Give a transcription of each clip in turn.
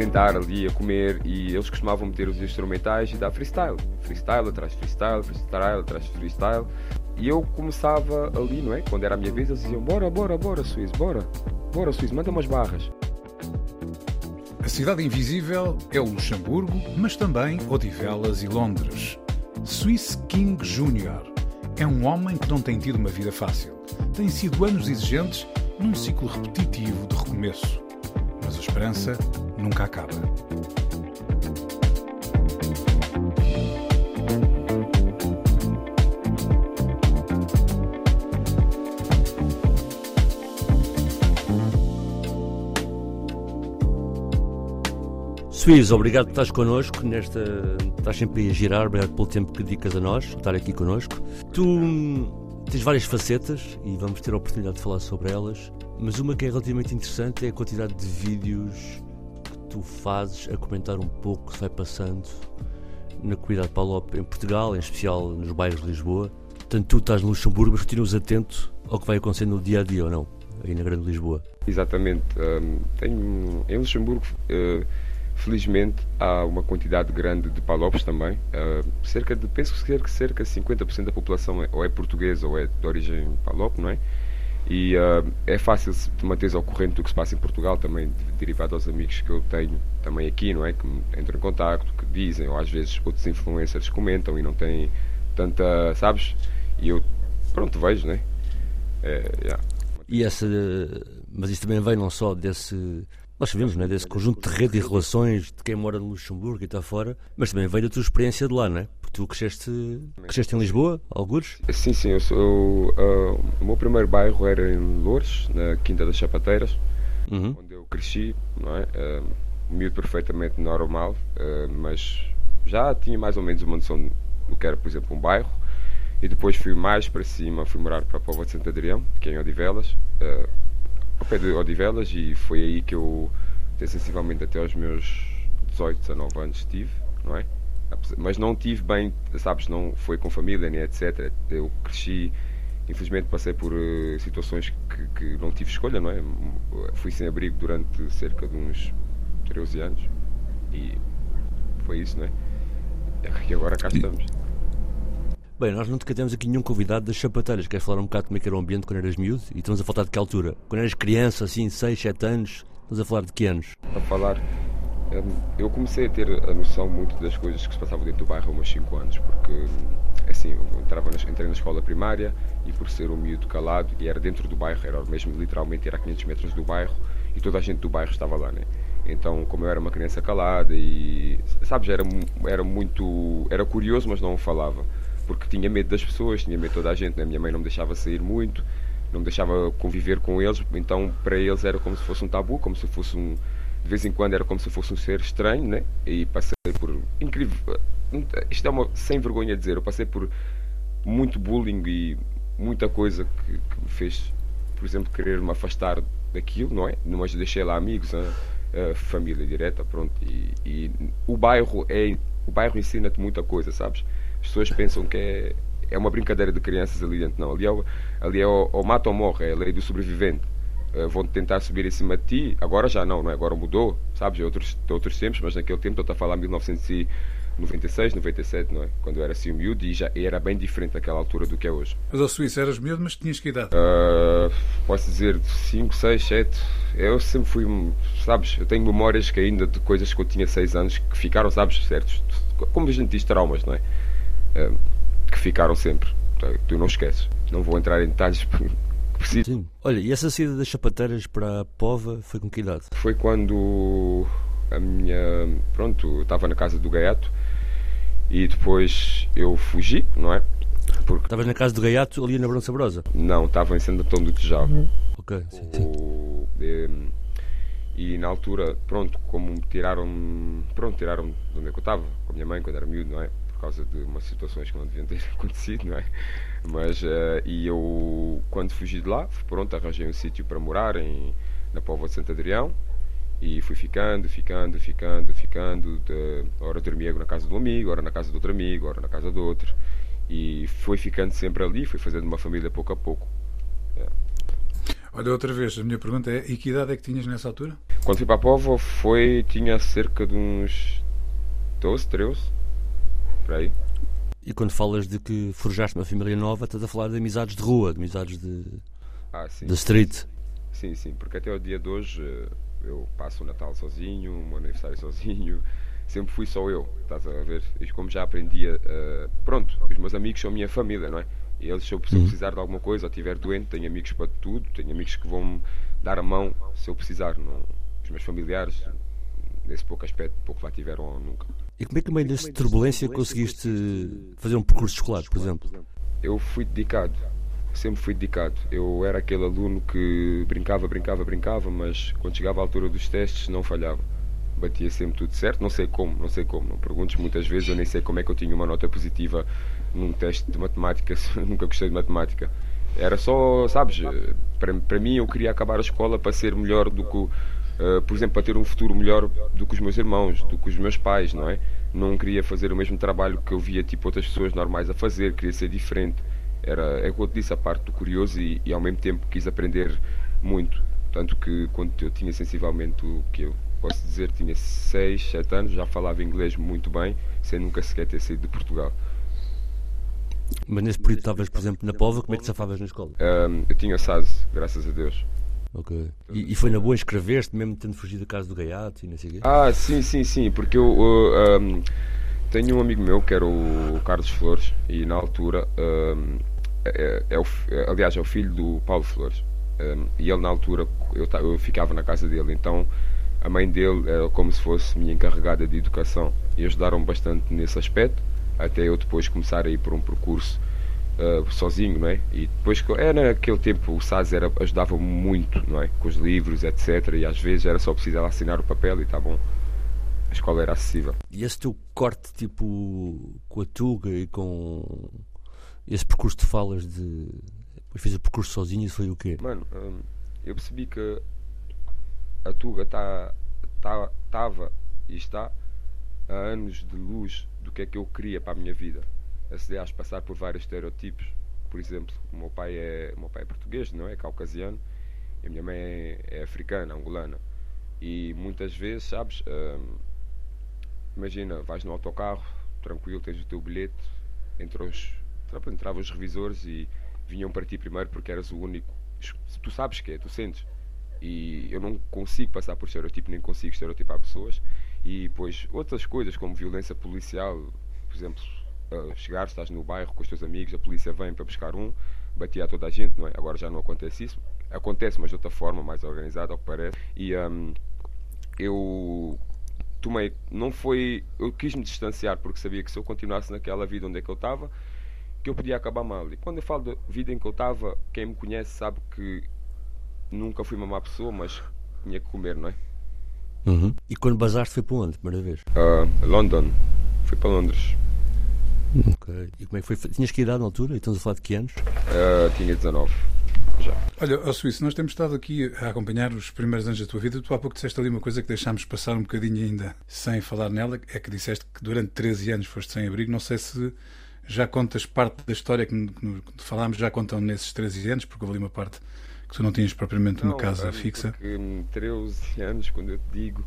Sentar ali a comer e eles costumavam meter os instrumentais e dar freestyle. Freestyle atrás freestyle, freestyle atrás freestyle. E eu começava ali, não é? Quando era a minha vez, eles diziam: Bora, bora, bora, Suíço, bora, bora, Suíço, manda umas barras. A Cidade Invisível é o Luxemburgo, mas também Odivelas e Londres. Swiss King Jr. é um homem que não tem tido uma vida fácil. Tem sido anos exigentes num ciclo repetitivo de recomeço. Mas a esperança nunca acaba. Suíço, obrigado por estás connosco nesta. Estás sempre a girar, obrigado pelo tempo que dedicas a nós, estar aqui connosco. Tu hum, tens várias facetas e vamos ter a oportunidade de falar sobre elas, mas uma que é relativamente interessante é a quantidade de vídeos tu fazes a comentar um pouco o que vai passando na comunidade Palop em Portugal, em especial nos bairros de Lisboa. Portanto, tu estás no Luxemburgo, mas continuas atento ao que vai acontecendo no dia a dia ou não, aí na Grande Lisboa. Exatamente. Um, tenho, em Luxemburgo. Uh, Felizmente há uma quantidade grande de palopes também. Uh, cerca de, penso que cerca de 50% da população é, ou é portuguesa ou é de origem palop, não é? E uh, é fácil de manter ao corrente do que se passa em Portugal, também derivado aos amigos que eu tenho também aqui, não é? Que entram em contato, que dizem, ou às vezes outros influencers comentam e não têm tanta, sabes? E eu, pronto, vejo, não é? é yeah. E essa, mas isso também vem não só desse nós sabemos, não é? Desse conjunto de rede e relações de quem mora no Luxemburgo e está fora, mas também veio da tua experiência de lá, não é? Tu cresceste, cresceste em Lisboa, alguns? Sim, sim. Eu uh, o meu primeiro bairro era em Loures, na Quinta das Chapateiras, uhum. onde eu cresci, não é? Uh, miúdo perfeitamente normal, uh, mas já tinha mais ou menos uma noção do que era, por exemplo, um bairro. E depois fui mais para cima, fui morar para a Póvoa de Santo Adrião, que é em Odivelas. Uh, ao pé de Odivelas e foi aí que eu, sensivelmente até aos meus 18, 19 anos estive, não é? Mas não tive bem, sabes, não foi com família nem etc. Eu cresci, infelizmente passei por uh, situações que, que, não tive escolha, não é? Fui sem abrigo durante cerca de uns 13 anos e foi isso, não é? E agora cá estamos. Bem, nós nunca temos aqui nenhum convidado das chapateiras. Queres falar um bocado como é que era o ambiente quando eras miúdo? E estamos a falar de que altura? Quando eras criança, assim, 6, 7 anos? Estamos a falar de que anos? A falar. Hum, eu comecei a ter a noção muito das coisas que se passavam dentro do bairro há uns 5 anos, porque, hum, assim, eu entrava na, entrei na escola primária e por ser um miúdo calado, e era dentro do bairro, era mesmo literalmente era a 500 metros do bairro, e toda a gente do bairro estava lá, né? Então, como eu era uma criança calada e, sabes, era, era muito. Era curioso, mas não falava porque tinha medo das pessoas, tinha medo de toda a gente. Né? Minha mãe não me deixava sair muito, não me deixava conviver com eles, então para eles era como se fosse um tabu, como se fosse um. De vez em quando era como se fosse um ser estranho, né? E passei por. Incrível. Isto é uma. Sem vergonha dizer, eu passei por muito bullying e muita coisa que, que me fez, por exemplo, querer me afastar daquilo, não é? Mas deixei lá amigos, né? a família direta, pronto. E, e o bairro é. O bairro ensina-te muita coisa, sabes? As pessoas pensam que é, é uma brincadeira de crianças ali dentro. Não, ali é, ali é mata ou morre, é a lei do sobrevivente. Uh, vão tentar subir em cima de ti, agora já não, não é? Agora mudou, sabes? É outros, outros tempos, mas naquele tempo, estou a falar 1996, 97, não é? Quando eu era assim miúdo e já era bem diferente daquela altura do que é hoje. Mas ao Suíço eras miúdo, mas tinhas que idade? Uh, posso dizer 5, 6, 7. Eu sempre fui, sabes? Eu tenho memórias que ainda de coisas que eu tinha 6 anos que ficaram, sabes? Certos, como a gente diz, traumas, não é? uh, que ficaram sempre. Tu não esqueces. Não vou entrar em detalhes Sim. Olha, e essa saída das chapateiras para a Pova foi com que idade? Foi quando a minha. Pronto, estava na casa do Gaiato e depois eu fugi, não é? Porque... Estavas na casa do Gaiato ali na Brão Sabrosa? Não, estava em Santo Antão do Tejal. Ok, sim, sim. O, e, e na altura, pronto, como me tiraram, pronto, tiraram de onde é que eu estava, com a minha mãe quando era miúdo, não é? Causa de umas situações que não deviam ter acontecido, não é? Mas, uh, e eu, quando fugi de lá, pronto, arranjei um sítio para morar em, na Póvoa de Santo Adrião, e fui ficando, ficando, ficando, ficando. De, ora dormia na casa de um amigo, ora na casa de outro amigo, ora na casa do outro. E foi ficando sempre ali, fui fazendo uma família pouco a pouco. É. Olha, outra vez, a minha pergunta é: e que idade é que tinhas nessa altura? Quando fui para a Povo, foi, tinha cerca de uns 12, 13, por aí. E quando falas de que forjaste uma família nova, estás a falar de amizades de rua, de amizades de, ah, sim, de street. Sim, sim, porque até o dia de hoje eh, eu passo o Natal sozinho, o meu aniversário sozinho, sempre fui só eu, estás a ver? E como já aprendia, uh, pronto, os meus amigos são minha família, não é? E eles, se eu, se eu uhum. precisar de alguma coisa ou estiver doente, tenho amigos para tudo, tenho amigos que vão me dar a mão se eu precisar. Não, os meus familiares, nesse pouco aspecto, pouco lá tiveram ou nunca. E como é que, no meio dessa turbulência, conseguiste fazer um percurso escolar, por exemplo? Eu fui dedicado sempre fui dedicado. Eu era aquele aluno que brincava, brincava, brincava, mas quando chegava à altura dos testes não falhava. Batia sempre tudo certo, não sei como, não sei como, não perguntes muitas vezes, eu nem sei como é que eu tinha uma nota positiva num teste de matemática, nunca gostei de matemática. Era só, sabes, para, para mim eu queria acabar a escola para ser melhor do que, uh, por exemplo, para ter um futuro melhor do que os meus irmãos, do que os meus pais, não é? Não queria fazer o mesmo trabalho que eu via tipo outras pessoas normais a fazer, queria ser diferente era, é como eu disse, a parte do curioso e, e, ao mesmo tempo quis aprender muito. Tanto que quando eu tinha sensivelmente o que eu posso dizer, tinha 6, 7 anos, já falava inglês muito bem, sem nunca sequer ter saído de Portugal. Mas nesse período estavas, por exemplo, na Pova, como é que safavas na escola? Um, eu tinha SAS, graças a Deus. Ok. E, e foi na boa inscrever-te, mesmo tendo fugido da casa do Gaiato e não sei o quê? Ah, sim, sim, sim, porque eu. Uh, um, tenho um amigo meu que era o Carlos Flores e na altura um, é, é, o, é, aliás é o filho do Paulo Flores um, e ele na altura eu, eu ficava na casa dele então a mãe dele era como se fosse minha encarregada de educação e ajudaram bastante nesse aspecto até eu depois começar a ir por um percurso uh, sozinho não é e depois era naquele tempo o SAS era ajudava muito não é com os livros etc e às vezes era só precisar assinar o papel e está bom a escola era acessível. E esse teu corte, tipo, com a Tuga e com esse percurso de falas de. Depois fiz o percurso sozinho, isso foi o quê? Mano, hum, eu percebi que a Tuga está. Tá, estava e está a anos de luz do que é que eu queria para a minha vida. Aliás, passar por vários estereotipos. Por exemplo, o meu pai é, meu pai é português, não é? caucasiano. E a minha mãe é, é africana, angolana. E muitas vezes, sabes, hum, Imagina, vais no autocarro, tranquilo, tens o teu bilhete, entra os, entravam os revisores e vinham para ti primeiro porque eras o único. Tu sabes que é, tu sentes. E eu não consigo passar por estereotipo, nem consigo estereotipar pessoas. E depois outras coisas como violência policial, por exemplo, uh, chegar, estás no bairro com os teus amigos, a polícia vem para buscar um, batia a toda a gente, não é? Agora já não acontece isso. Acontece, mas de outra forma, mais organizada, ao que parece. E um, eu tomei, não foi, eu quis me distanciar porque sabia que se eu continuasse naquela vida onde é que eu estava, que eu podia acabar mal. E quando eu falo da vida em que eu estava, quem me conhece sabe que nunca fui uma má pessoa, mas tinha que comer, não é? Uhum. E quando basaste foi para onde, primeira vez? Uh, London. Fui para Londres. Ok. E como é que foi? Tinhas que idade na altura? E estamos a falar de que anos? Uh, tinha 19 já. Olha, ao Suíço, nós temos estado aqui a acompanhar os primeiros anos da tua vida. Tu há pouco disseste ali uma coisa que deixámos passar um bocadinho ainda sem falar nela, é que disseste que durante 13 anos foste sem abrigo. Não sei se já contas parte da história que, que falámos, já contam nesses 13 anos, porque houve ali uma parte que tu não tinhas propriamente não, uma casa fixa. Porque 13 anos, quando eu te digo,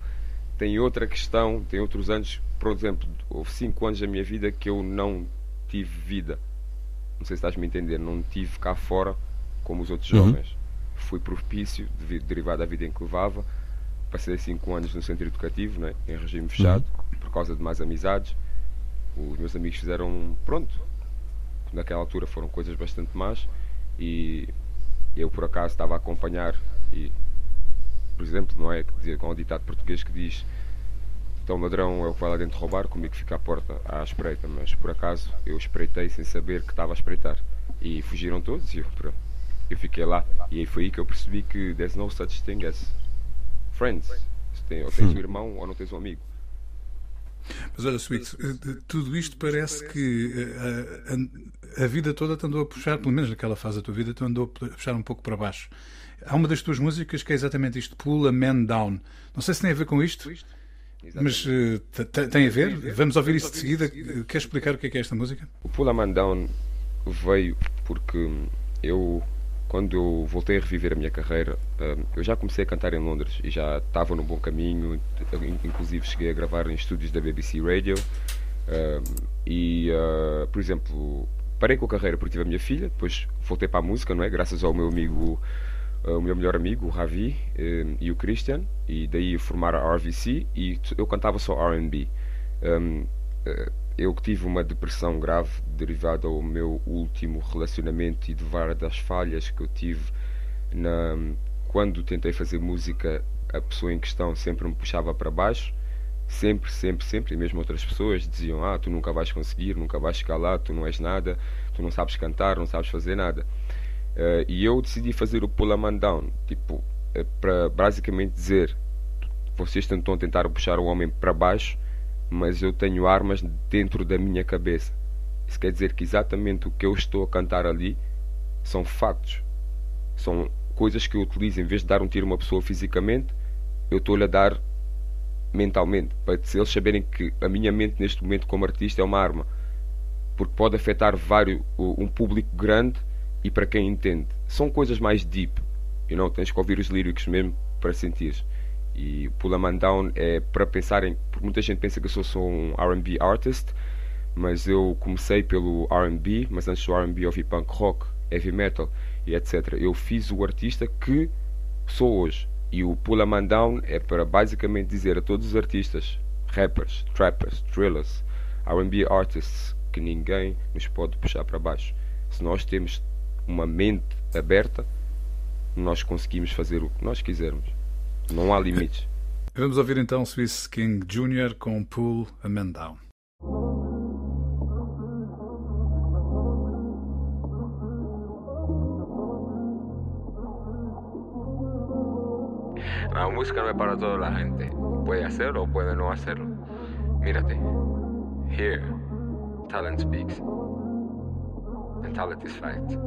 tem outra questão, tem outros anos, por exemplo, houve 5 anos da minha vida que eu não tive vida. Não sei se estás-me a entender, não tive cá fora como os outros uhum. jovens. Fui propício, derivado da vida em que levava. Passei cinco anos no centro educativo, né, em regime fechado, uhum. por causa de mais amizades. Os meus amigos fizeram, pronto, naquela altura foram coisas bastante más e eu por acaso estava a acompanhar e por exemplo não é dizer com o ditado português que diz Então o ladrão é o que vai lá dentro roubar, comigo fica à porta à espreita, mas por acaso eu espreitei sem saber que estava a espreitar. E fugiram todos e eu, eu fiquei lá. E aí foi aí que eu percebi que there's no such thing as friends. Tem, ou tens um hum. irmão ou não tens um amigo. Mas olha, Sweet, eh, tudo isto parece que a, eh, a, a, vida toda te andou a puxar, pelo menos naquela fase da tua vida, te andou a puxar um pouco para baixo. Há uma das tuas músicas que é exatamente isto, Pull a Man Down. Não sei se tem a ver com isto. Mas uh, tem a ver? Vamos ouvir isso de seguida. Quer explicar o que é, que é esta música? O Pull a Man Down veio porque eu, quando eu voltei a reviver a minha carreira, uh, eu já comecei a cantar em Londres e já estava num bom caminho. Inclusive cheguei a gravar em estúdios da BBC Radio. Uh, e, por exemplo, parei com a carreira porque tive a minha filha, depois voltei para a música, não é? Graças ao meu amigo o meu melhor amigo, o Ravi, um, e o Christian, e daí formaram a RVC e eu cantava só R&B. Um, eh, eu tive uma depressão grave derivada ao meu último relacionamento e de várias das falhas que eu tive na, quando tentei fazer música. A pessoa em questão sempre me puxava para baixo, sempre, sempre, sempre, e mesmo outras pessoas diziam: Ah, tu nunca vais conseguir, nunca vais chegar lá, tu não és nada, tu não sabes cantar, não sabes fazer nada. Uh, e eu decidi fazer o Pull a Man Down, tipo, uh, para basicamente dizer: vocês tentam tentar puxar o homem para baixo, mas eu tenho armas dentro da minha cabeça. Isso quer dizer que exatamente o que eu estou a cantar ali são factos, são coisas que eu utilizo em vez de dar um tiro a uma pessoa fisicamente, eu estou-lhe a dar mentalmente, para eles saberem que a minha mente neste momento como artista é uma arma, porque pode afetar vários, um público grande e para quem entende. São coisas mais deep, you know? tens que ouvir os líricos mesmo para sentir. E Pull a Man Down é para pensarem, porque muita gente pensa que eu sou só um RB artist, mas eu comecei pelo RB, mas antes do RB ouvi punk rock, heavy metal e etc. Eu fiz o artista que sou hoje. E o Pull a Man Down é para basicamente dizer a todos os artistas, rappers, trappers, thrillers, RB artists, que ninguém nos pode puxar para baixo. Se nós temos uma mente aberta, nós conseguimos fazer o que nós quisermos. Não há limites. Vamos ouvir então Swiss King Jr. com Pull a Man Down. La música no es para toda la gente. Puede hacerlo o puede no hacerlo. Mírate. Here, talent speaks. And talent is fact.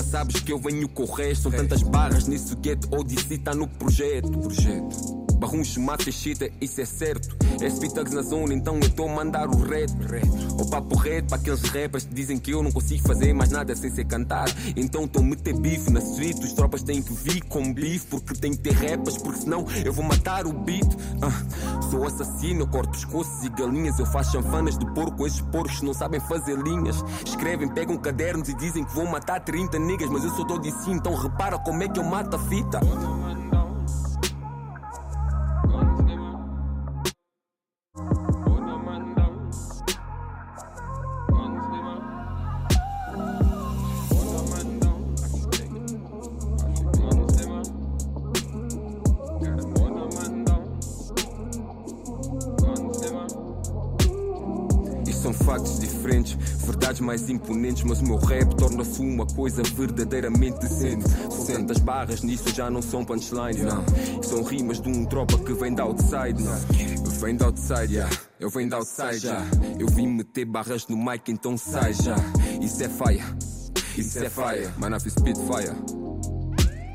Já sabes que eu venho correr. São tantas barras nesse gueto. Odyssey tá no projeto. projeto. Barruncho, mata e chita, isso é certo. SP tags na zona, então eu tô a mandar o reto. O papo reto para aqueles rappers que dizem que eu não consigo fazer mais nada sem ser cantar. Então tô meter bife na suíte. Os tropas têm que vir com bife, porque tem que ter rappers, porque senão eu vou matar o beat. Uh, sou assassino, eu corto pescoços e galinhas. Eu faço chanfanas de porco, esses porcos não sabem fazer linhas. Escrevem, pegam cadernos e dizem que vão matar 30 niggas, mas eu sou todo assim, então repara como é que eu mato a fita. Imponentes, mas o meu rap torna-se uma coisa verdadeiramente decente. São tantas barras nisso já não são punchlines, não. São rimas de um tropa que vem da outside, não. Vem da outside, yeah. Eu venho da outside, já. Eu vim meter barras no mic, então sai já. Isso é fire, isso é fire. Man, I feel spit fire.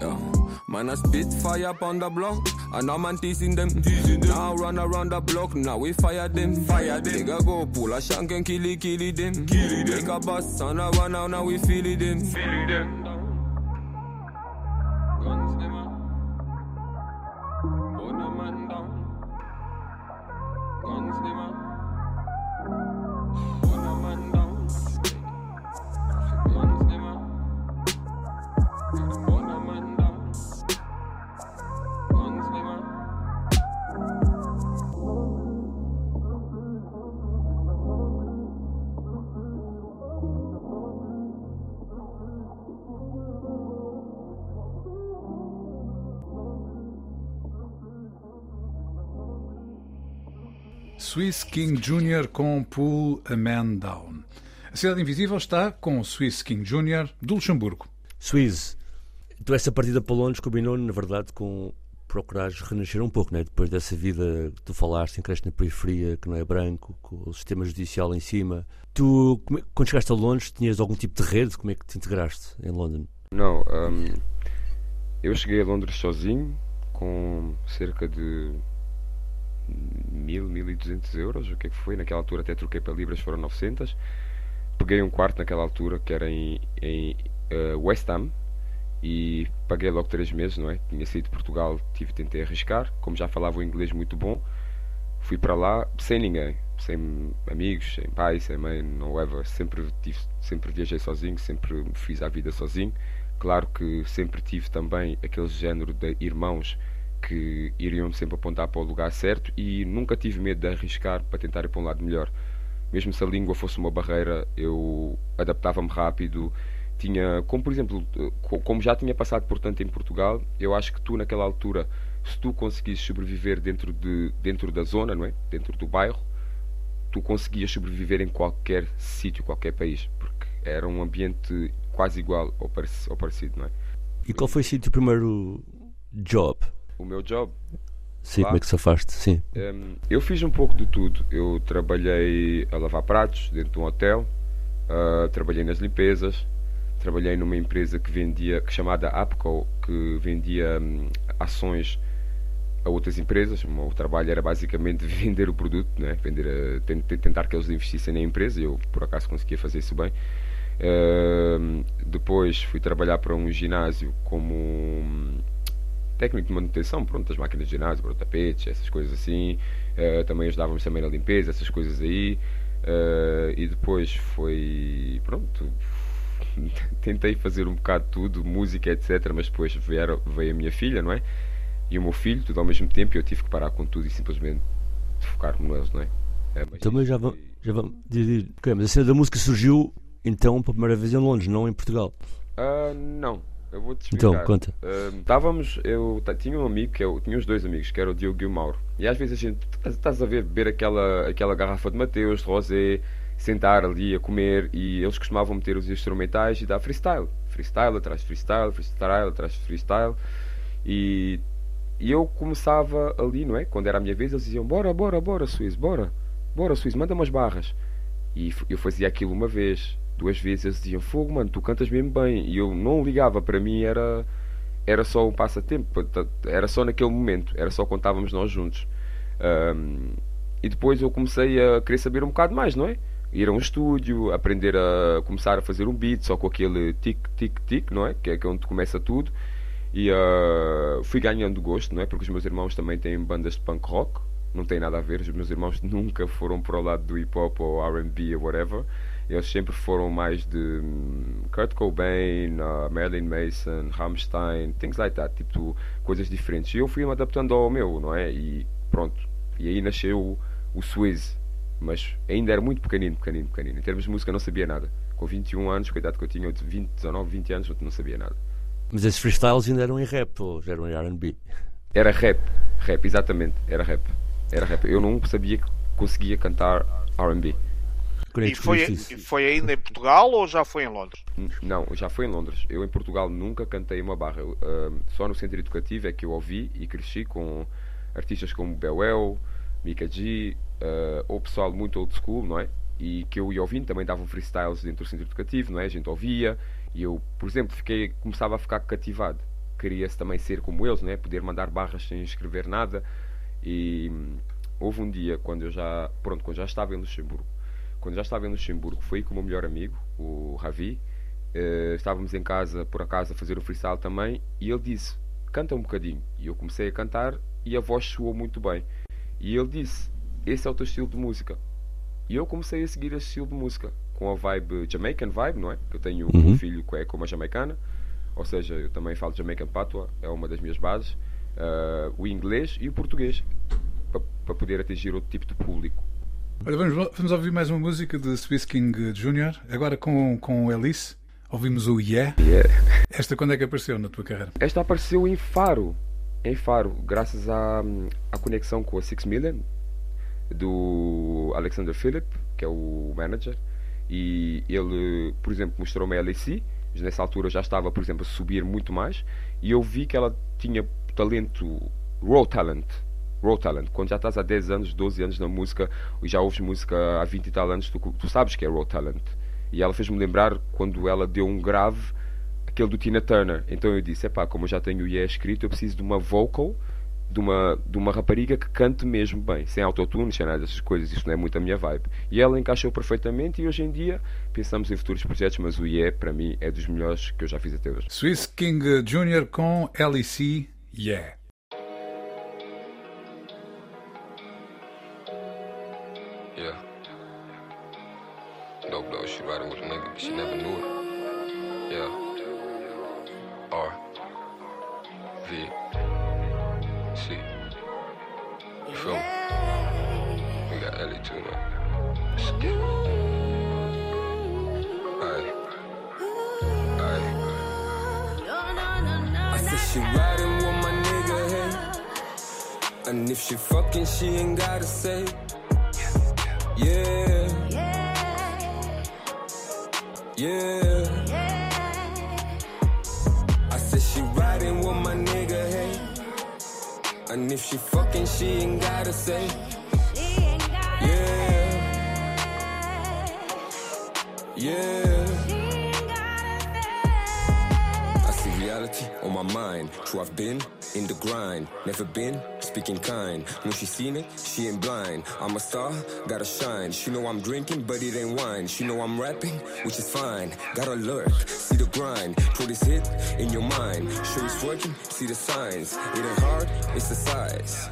Yeah. Man, I spit fire up on the block. And I'm man teasing them. teasing them. Now run around the block. Now we fire them. Fire them. Nigga go pull a shank and kill it, kill it them. Kill it them. Make a bus and I run out. Now we feel it them. Feel it them. Swiss King Jr. com Pull a Man Down. A Cidade Invisível está com Swiss King Jr. do Luxemburgo. Swiss, tu essa partida para Londres combinou, na verdade, com procurares renascer um pouco, né? depois dessa vida que tu falaste, em cresce na periferia, que não é branco, com o sistema judicial em cima. Tu, quando chegaste a Londres, tinhas algum tipo de rede? Como é que te integraste em Londres? Não, um, eu cheguei a Londres sozinho, com cerca de mil, mil e duzentos euros, o que é que foi? Naquela altura até troquei para libras, foram 900. Peguei um quarto naquela altura que era em, em uh, West Ham e paguei logo três meses, não é? Tinha saído de Portugal, tive tentei arriscar, como já falava o inglês muito bom, fui para lá sem ninguém, sem amigos, sem pai, sem mãe, não ever, sempre sempre viajei sozinho, sempre fiz a vida sozinho. Claro que sempre tive também aquele género de irmãos que iriam sempre apontar para o lugar certo e nunca tive medo de arriscar para tentar ir para um lado melhor. Mesmo se a língua fosse uma barreira, eu adaptava-me rápido. Tinha, como por exemplo, como já tinha passado por tanto em Portugal, eu acho que tu naquela altura, se tu conseguisses sobreviver dentro, de, dentro da zona, não é? dentro do bairro, tu conseguias sobreviver em qualquer sítio, qualquer país, porque era um ambiente quase igual ao parecido, não é? E qual foi o teu primeiro job? O meu job. Sim, lá, como é que se afaste? Sim. Um, eu fiz um pouco de tudo. Eu trabalhei a lavar pratos dentro de um hotel, uh, trabalhei nas limpezas, trabalhei numa empresa que vendia, que chamada Apco, que vendia um, ações a outras empresas. O meu trabalho era basicamente vender o produto, né? vender a, tentar que eles investissem na empresa. Eu, por acaso, conseguia fazer isso bem. Uh, depois fui trabalhar para um ginásio como um, técnico de manutenção, pronto, das máquinas de ginásio, para tapetes, essas coisas assim. Uh, também ajudávamos também na limpeza, essas coisas aí. Uh, e depois foi, pronto, tentei fazer um bocado de tudo, música, etc. Mas depois veio, veio a minha filha, não é? E o meu filho, tudo ao mesmo tempo, e eu tive que parar com tudo e simplesmente focar-me neles, não é? é Também já vamos. Já vamos okay, mas a cena da música surgiu então pela primeira vez em Londres, não em Portugal? Uh, não, eu vou te então, explicar. Então, conta. Uh, estávamos, eu tinha um amigo, que eu, tinha os dois amigos, que era o Diogo e o Mauro. E às vezes a gente, estás a ver, beber aquela, aquela garrafa de Mateus, de Rosé, sentar ali a comer e eles costumavam meter os instrumentais e dar freestyle. Freestyle atrás de freestyle, freestyle atrás de freestyle. E, e eu começava ali, não é? Quando era a minha vez, eles diziam: Bora, bora, bora, Suíço, bora, bora, Suíço, manda umas barras. E eu fazia aquilo uma vez, duas vezes eles diziam fogo, mano, tu cantas mesmo bem. E eu não ligava, para mim era, era só um passatempo, era só naquele momento, era só quando estávamos nós juntos. Um, e depois eu comecei a querer saber um bocado mais, não é? Ir a um estúdio, aprender a começar a fazer um beat, só com aquele tic, tic, tic, não é? É, que é onde começa tudo. E uh, fui ganhando gosto, não é? Porque os meus irmãos também têm bandas de punk rock, não tem nada a ver, os meus irmãos nunca foram para o lado do hip hop ou RB ou whatever eles sempre foram mais de hum, Kurt Cobain, uh, Marilyn Mason, Rammstein, things like that, tipo coisas diferentes. E eu fui me adaptando ao meu, não é? E pronto. E aí nasceu o, o Swizz, mas ainda era muito pequenino, pequenino, pequenino. Em termos de música não sabia nada. Com 21 anos, coitado que eu tinha, 20, 19, 20 anos, não sabia nada. Mas esses freestyles ainda eram em rap ou já eram em R&B? Era rap, rap, exatamente, era rap. Era rap. Eu não sabia que conseguia cantar R&B. E foi, foi ainda em Portugal ou já foi em Londres? Não, já foi em Londres. Eu em Portugal nunca cantei uma barra. uh, só no centro educativo é que eu ouvi e cresci com artistas como Bewell, Mika G, uh, ou pessoal muito old school, não é? E que eu ia ouvindo, também davam freestyles dentro do centro educativo, não é? A gente ouvia e eu, por exemplo, fiquei, começava a ficar cativado. Queria-se também ser como eles, não é? Poder mandar barras sem escrever nada. E hum, houve um dia quando eu já, pronto, quando já estava em Luxemburgo, quando já estava em Luxemburgo, fui com o meu melhor amigo, o Ravi. Uh, estávamos em casa, por acaso, a fazer o freestyle também, e ele disse: Canta um bocadinho. E eu comecei a cantar e a voz soou muito bem. E ele disse: Esse é o teu estilo de música. E eu comecei a seguir esse estilo de música, com a vibe Jamaican vibe, não é? Que eu tenho uhum. um filho que é como a jamaicana, ou seja, eu também falo Jamaican Patois, é uma das minhas bases. Uh, o inglês e o português, para poder atingir outro tipo de público. Olha, vamos, vamos ouvir mais uma música de Swiss King Jr., agora com, com Alice. Ouvimos o Yeah. yeah. Esta quando é que apareceu na tua carreira? Esta apareceu em Faro. Em Faro, graças à, à conexão com a Six Million. do Alexander Philip, que é o manager, e ele, por exemplo, mostrou-me a LAC, nessa altura já estava, por exemplo, a subir muito mais, e eu vi que ela tinha talento, raw talent, raw talent. Quando já estás há 10 anos, 12 anos na música, e já ouves música há 20 e tal anos, tu, tu sabes que é raw talent. E ela fez-me lembrar quando ela deu um grave, aquele do Tina Turner. Então eu disse, epá, como eu já tenho o Yeah escrito, eu preciso de uma vocal de uma, de uma rapariga que cante mesmo bem, sem autotune, sem nada dessas coisas, isso não é muito a minha vibe. E ela encaixou perfeitamente e hoje em dia pensamos em futuros projetos, mas o Yeah para mim é dos melhores que eu já fiz até hoje. Swiss King Jr. com LEC Yeah. Yeah. Dope though, she riding with a nigga, but she never knew it. Yeah. R. V. C. You feel me? We got Ellie too, man. Let's said she riding with my nigga, hey. And if she fucking, she ain't gotta say. Yeah. Yeah. I said she riding with my nigga, hey. And if she fucking, she ain't gotta say. Yeah. Yeah. I see reality on my mind. True, I've been in the grind. Never been speaking kind. When she seen it, she ain't blind. I'm a star, gotta shine. She know I'm drinking, but it ain't wine. She know I'm rapping, which is fine. Gotta lurk, see the grind. Put this hit in your mind. Show it's working, see the signs. It ain't hard, it's the size.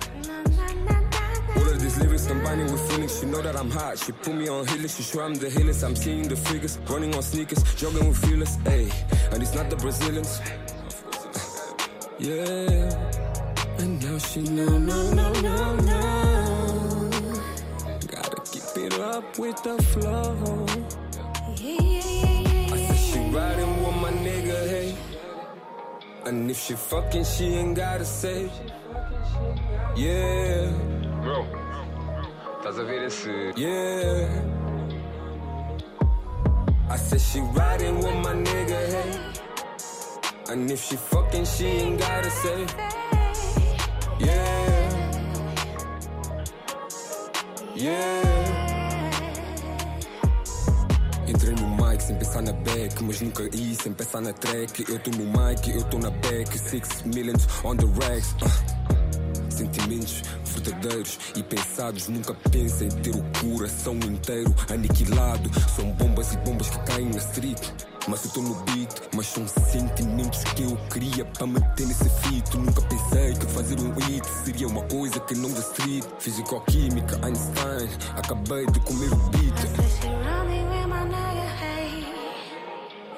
All of these lyrics combining with feelings, she know that I'm hot. She put me on healers, she sure I'm the healers. I'm seeing the figures, running on sneakers, jogging with feelers, ayy. And it's not the Brazilians. Yeah. And now she know, no, no, no, no. Gotta keep it up with the flow. I said she riding with my nigga, hey. And if she fucking, she ain't gotta say. Yeah. Bro, estás a ver esse. Yeah. I said she riding with my nigga, hey. And if she fucking, she ain't gotta say. Yeah. Yeah. Entrei no mic sem pensar na back, mas nunca ia sem pensar na track. Eu tô no mic, eu tô na back. Six millions on the racks. Uh. Sentimentos verdadeiros e pensados. Nunca pensei em ter o coração inteiro aniquilado. São bombas e bombas que caem na street. Mas eu tô no beat, mas são sentimentos que eu queria para manter nesse fito. Nunca pensei que fazer um hit seria uma coisa que não da street. Físico-química, Einstein, acabei de comer o beat.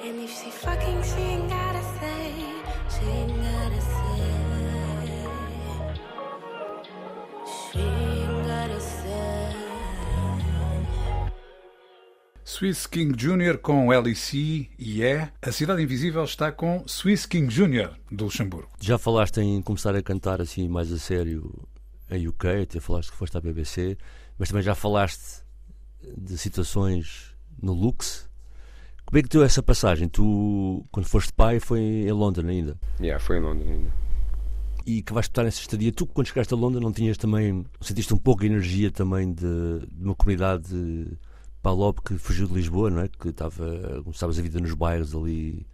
And if she fucking, she ain't gotta say, she ain't gotta say, Swiss King Jr. com LEC e é. A Cidade Invisível está com Swiss King Jr. do Luxemburgo. Já falaste em começar a cantar assim mais a sério em UK, até falaste que foste à BBC, mas também já falaste de situações no Lux. Como é que deu essa passagem? Tu, quando foste pai, foi em Londres ainda? Yeah, foi em Londres ainda. E que vais estar nessa estadia. Tu, quando chegaste a Londres, não tinhas também. Sentiste um pouco a energia também de, de uma comunidade Palop que fugiu de Lisboa, não é? Que estava, como sabes, a vida nos bairros ali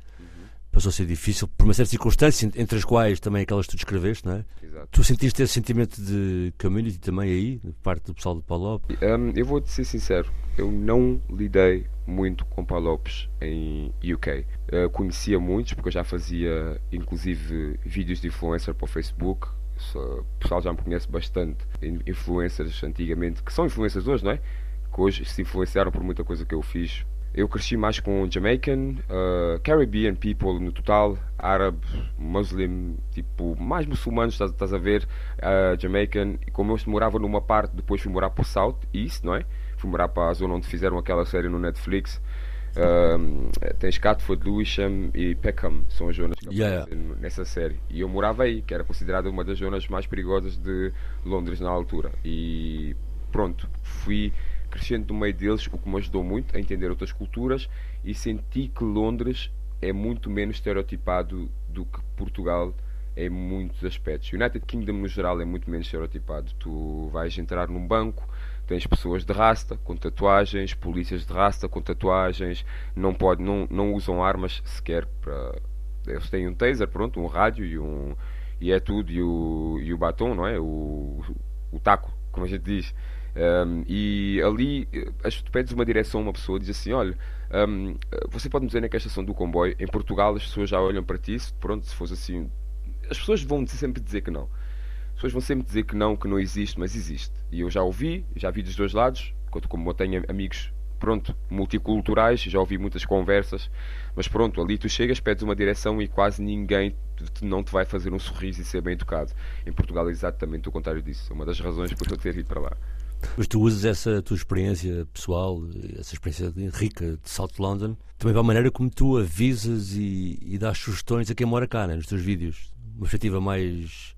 passou a ser difícil por uma série de circunstâncias, entre as quais também aquelas que tu descreveste, não é? Exato. Tu sentiste esse sentimento de community também aí, de parte do pessoal do Palop? Um, eu vou-te ser sincero, eu não lidei muito com Palopes em UK. Uh, conhecia muitos, porque eu já fazia, inclusive, vídeos de influencer para o Facebook. o pessoal já me conhece bastante. Influencers antigamente, que são influencers hoje, não é? Que hoje se influenciaram por muita coisa que eu fiz. Eu cresci mais com Jamaican, uh, Caribbean people no total, árabe, muslim, tipo, mais muçulmanos, estás, estás a ver, uh, Jamaican. E como eu morava numa parte, depois fui morar para o South East, não é? Fui morar para a zona onde fizeram aquela série no Netflix. Um, tens Catford, Lewisham e Peckham, são as zonas que Yeah. nessa série. E eu morava aí, que era considerada uma das zonas mais perigosas de Londres na altura. E pronto, fui crescendo no meio deles, o que me ajudou muito a entender outras culturas e senti que Londres é muito menos estereotipado do que Portugal em muitos aspectos. United Kingdom no geral é muito menos estereotipado. Tu vais entrar num banco, tens pessoas de rasta com tatuagens, polícias de rasta com tatuagens, não pode, não, não usam armas sequer para eles têm um taser, pronto, um rádio e um e é tudo e o, e o batom, não é? O, o taco, como a gente diz. Um, e ali as, tu pedes uma direção a uma pessoa diz assim, olha, um, você pode me dizer na que é a estação do comboio? Em Portugal as pessoas já olham para ti, pronto, se fosse assim, as pessoas vão sempre dizer que não. As pessoas vão sempre dizer que não, que não existe, mas existe. E eu já ouvi, já vi dos dois lados, como eu tenho amigos pronto, multiculturais, já ouvi muitas conversas, mas pronto, ali tu chegas, pedes uma direção e quase ninguém não te vai fazer um sorriso e ser bem educado. Em Portugal é exatamente o contrário disso. É uma das razões por eu ter ido para lá. Mas tu usas essa tua experiência pessoal, essa experiência rica de South London, também para a maneira como tu avisas e, e dás sugestões a quem mora cá, né, nos teus vídeos. Uma perspectiva mais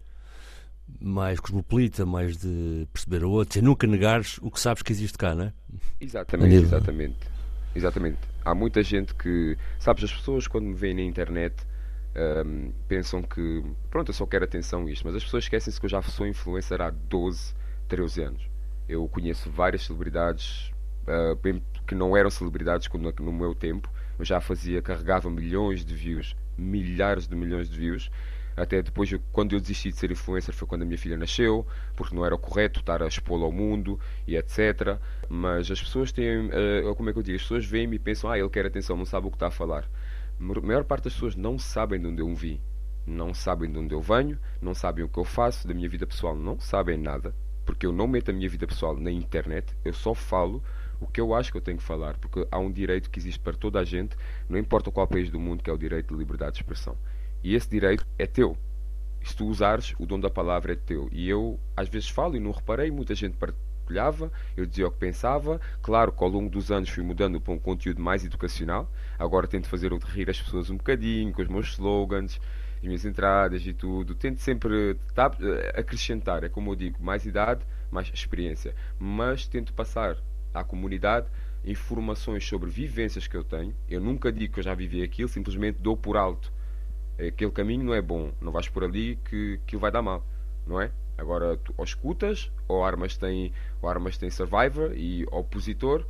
mais cosmopolita, mais de perceber o outro, e nunca negares o que sabes que existe cá, não é? Exatamente, exatamente. Exatamente. Há muita gente que, sabes, as pessoas quando me veem na internet um, pensam que, pronto, eu só quero atenção isto, mas as pessoas esquecem-se que eu já sou influencer há 12, 13 anos. Eu conheço várias celebridades uh, que não eram celebridades no meu tempo, eu já fazia, carregava milhões de views, milhares de milhões de views até depois, quando eu desisti de ser influencer, foi quando a minha filha nasceu, porque não era correto estar a expô-la ao mundo e etc. Mas as pessoas têm, uh, como é que eu digo? As pessoas veem-me e pensam, ah, ele quer atenção, não sabe o que está a falar. A maior parte das pessoas não sabem de onde eu vim, não sabem de onde eu venho, não sabem o que eu faço, da minha vida pessoal, não sabem nada, porque eu não meto a minha vida pessoal na internet, eu só falo o que eu acho que eu tenho que falar, porque há um direito que existe para toda a gente, não importa qual país do mundo, que é o direito de liberdade de expressão. E esse direito é teu. Se tu usares, o dom da palavra é teu. E eu, às vezes, falo e não reparei, muita gente partilhava, eu dizia o que pensava. Claro que ao longo dos anos fui mudando para um conteúdo mais educacional. Agora tento fazer rir as pessoas um bocadinho, com os meus slogans, minhas entradas e tudo. Tento sempre tá, acrescentar, é como eu digo, mais idade, mais experiência. Mas tento passar à comunidade informações sobre vivências que eu tenho. Eu nunca digo que eu já vivi aquilo, simplesmente dou por alto aquele caminho não é bom, não vais por ali que aquilo vai dar mal, não é? Agora, tu, ou escutas, ou armas têm, ou armas têm survivor e opositor,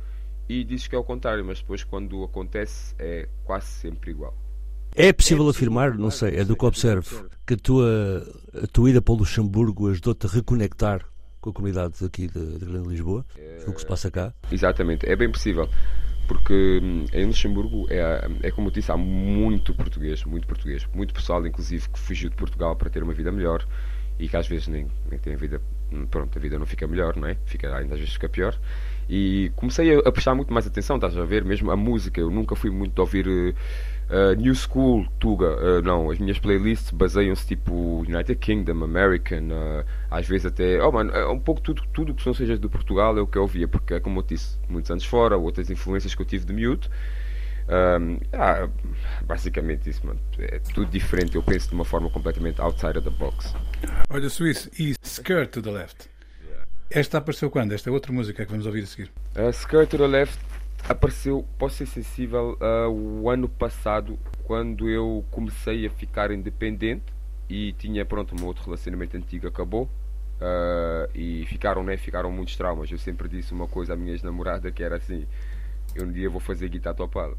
e dizes que é o contrário, mas depois quando acontece é quase sempre igual. É possível afirmar, não sei, é do que observo, que a tua, a tua ida para o Luxemburgo ajudou-te a reconectar com a comunidade aqui de, de Grande Lisboa, é... o que se passa cá? Exatamente, é bem possível porque hum, em Luxemburgo é, é como eu disse, há muito português, muito português, muito pessoal inclusive que fugiu de Portugal para ter uma vida melhor e que às vezes nem, nem tem a vida, hum, pronto, a vida não fica melhor, não é? Fica, ainda às vezes fica pior. E comecei a, a prestar muito mais atenção, estás a ver? Mesmo a música, eu nunca fui muito de ouvir uh, New School, Tuga, uh, não, as minhas playlists baseiam-se tipo United Kingdom, American, uh, às vezes até, oh mano, é um pouco tudo, tudo que não seja de Portugal é o que eu ouvia, porque é como eu disse, muitos anos fora, outras influências que eu tive de miúdo. Um, ah, basicamente isso, mano. É tudo diferente. Eu penso de uma forma completamente outside of the box. Olha, Swiss, e Skirt to the Left. Esta apareceu quando? Esta é outra música que vamos ouvir a seguir. Uh, Skirt to the Left apareceu, posso ser sensível, uh, o ano passado, quando eu comecei a ficar independente e tinha, pronto, o meu outro relacionamento antigo acabou. Uh, e ficaram, né? Ficaram muitos traumas. Eu sempre disse uma coisa à minha ex-namorada que era assim: eu um dia vou fazer guitarra topal.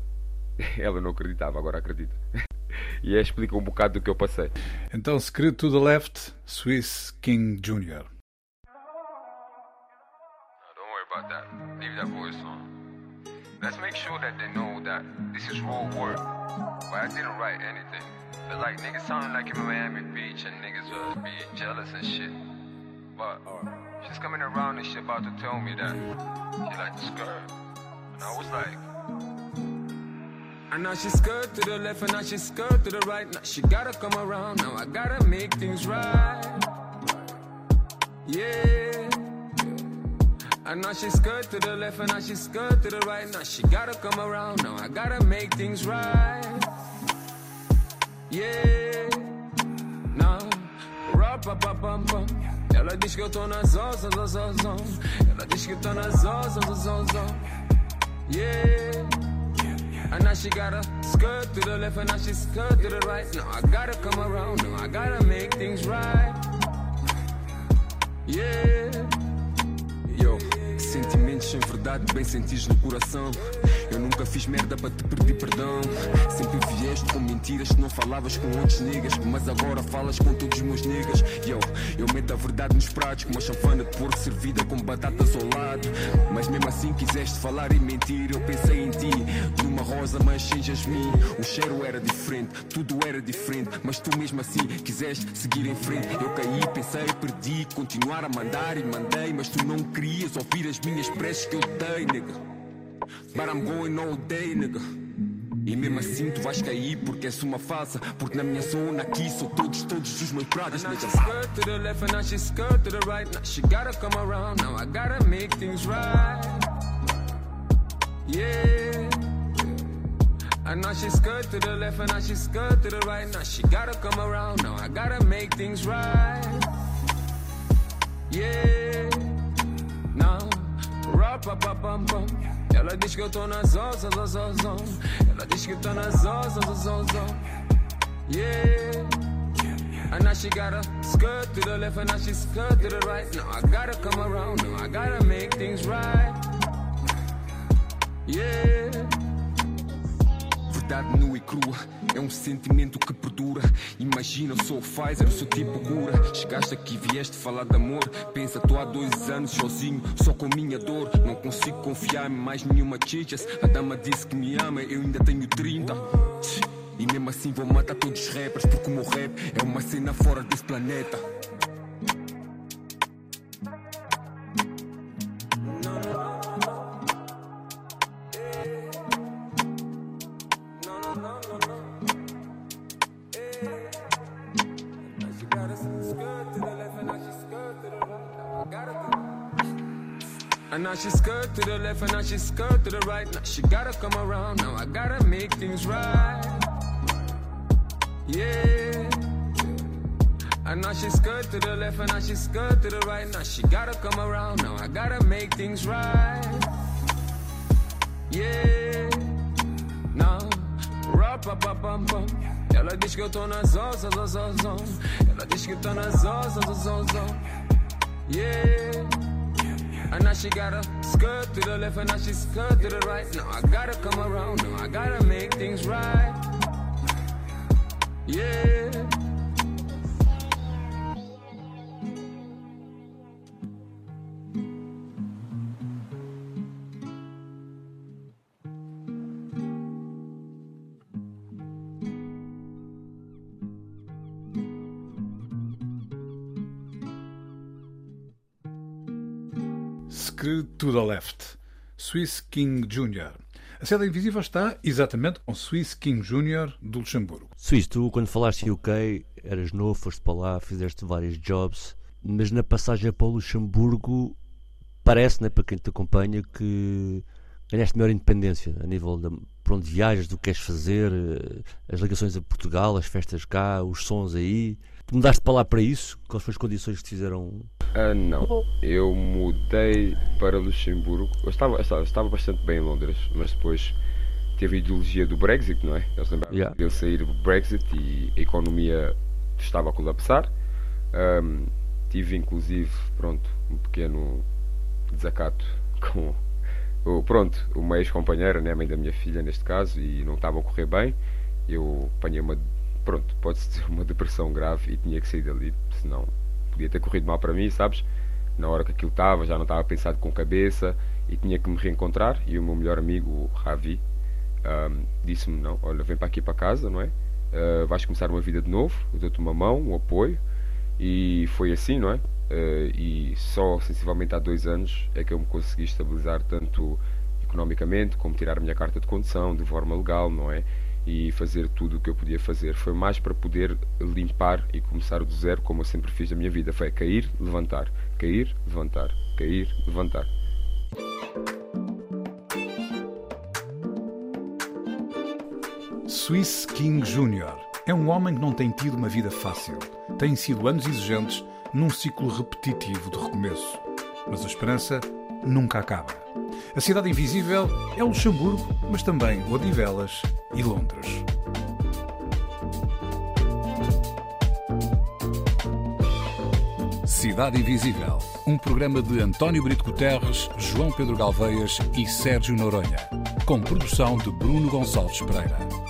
Ela não acreditava, agora acredita. e explica um bocado do que eu passei. Então, Secret to the Left, Swiss King Jr. about that. Leave that voice on. Let's make sure that they know that this is real work. But I didn't write anything. But like niggas sounding like in Miami Beach and niggas uh, be jealous and shit. But she's coming around and she about to tell me that she like the skirt. And I was like, and now she skirt to the left and now she skirt to the right. Now she gotta come around. Now I gotta make things right. Yeah. And now she skirt to the left and now she skirt to the right. Now she gotta come around. Now I gotta make things right. Yeah. Now, rap, bum, bum, bum. Ela diz que eu tô na nas osas, zozão. Ela diz que eu tô na nas osas, zozão. Yeah. And now she gotta skirt to the left and now she skirt to the right. Now I gotta come around, now I gotta make things right. Yeah. Yo, sentimentos sem verdade, bem sentidos no coração. Eu nunca fiz merda para te pedir perdão. Sempre vieste com mentiras que não falavas com outros niggas. Mas agora falas com todos os meus niggas. Yo, eu meto a verdade nos pratos com uma chanfana de porco servida com batatas ao lado. Mas mesmo assim quiseste falar e mentir. Eu pensei em ti, numa rosa, mas sem jasmim. O cheiro era diferente, tudo era diferente. Mas tu mesmo assim quiseste seguir em frente. Eu caí, pensei, perdi, continuar a mandar e mandei. Mas tu não querias ouvir as minhas preces que eu dei, nigga. But I'm going all day, nigga. E mesmo assim tu vais cair porque és uma falsa Porque na minha zona aqui são todos, todos os meus pradas Now she skirt to the left and now she skirt to the right. Now she gotta come around, now I gotta make things right. Yeah. And now she skirt to the left and now she skirt to the right. Now she gotta come around, now I gotta make things right. Yeah. Now, rap, pa, pa, pam, pam ela diz que eu tô nas osas, zozão. Ela diz que eu tô nas osas, zozão. Yeah. And now she gotta skirt to the left and now she skirt to the right. Now I gotta come around, now I gotta make things right. Yeah. Verdade nua e crua é um sentimento que perdura. Imagina, eu sou o Pfizer, sou tipo cura. Chegaste aqui, vieste falar de amor. Pensa, tô há dois anos sozinho, só com minha dor. Não consigo confiar em mais nenhuma chichas. A dama disse que me ama, eu ainda tenho 30. E mesmo assim vou matar todos os rappers, porque o meu rap é uma cena fora desse planeta. Skirt to the left and now she skirt to the right. Now she gotta come around, now I gotta make things right. Yeah. And now she skirt to the left and now she skirt to the right. Now she gotta come around, now I gotta make things right. Yeah. Now, rap, pa, pa, pam, pam. Ela diz que eu tô nas osas, zozão. Ela diz que eu tô nas osas, zozão. Yeah. And now she gotta skirt to the left and now she skirt to the right. Now I gotta come around, now I gotta make things right. Yeah. To the Left, Swiss King Jr. A Seda Invisível está exatamente com Swiss King Jr. do Luxemburgo. Swiss, tu quando falaste UK, eras novo, foste para lá, fizeste vários jobs, mas na passagem para o Luxemburgo, parece, né, para quem te acompanha, que ganhaste maior independência a nível de para onde viajas, do que queres fazer, eh, as ligações a Portugal, as festas cá, os sons aí. Tu mudaste para lá para isso? Quais foram as condições que te fizeram? Ah, não. Eu mudei para Luxemburgo. Eu estava, eu estava, eu estava bastante bem em Londres, mas depois teve a ideologia do Brexit, não é? Eles lembraram Yeah. de eu sair do Brexit e a economia estava a colapsar. Ahm, tive inclusive, pronto, um pequeno desacato com pronto, uma ex-companheira, né, mãe da minha filha neste caso, e não estava a correr bem. Eu apanhei uma, pronto, pode-se dizer uma depressão grave e tinha que sair dali, senão podia ter corrido mal para mim, sabes? Na hora que aquilo estava, já não estava pensado com cabeça e tinha que me reencontrar. E o meu melhor amigo, o Ravi, ahm, disse-me: Não, olha, vem para aqui para casa, não é? Ah, vais começar uma vida de novo, eu dou-te uma mão, um apoio. E foi assim, não é? Ah, e só sensivelmente há dois anos é que eu me consegui estabilizar tanto economicamente como tirar a minha carta de condução de forma legal, não é? E fazer tudo o que eu podia fazer. Foi mais para poder limpar e começar do zero, como eu sempre fiz na minha vida. Foi cair, levantar, cair, levantar, cair, levantar. Swiss King Jr. é um homem que não tem tido uma vida fácil. Têm sido anos exigentes num ciclo repetitivo de recomeço. Mas a esperança nunca acaba. A Cidade Invisível é Luxemburgo, mas também Odivelas e Londres. Cidade Invisível, um programa de António Brito Guterres, João Pedro Galveias e Sérgio Noronha, com produção de Bruno Gonçalves Pereira.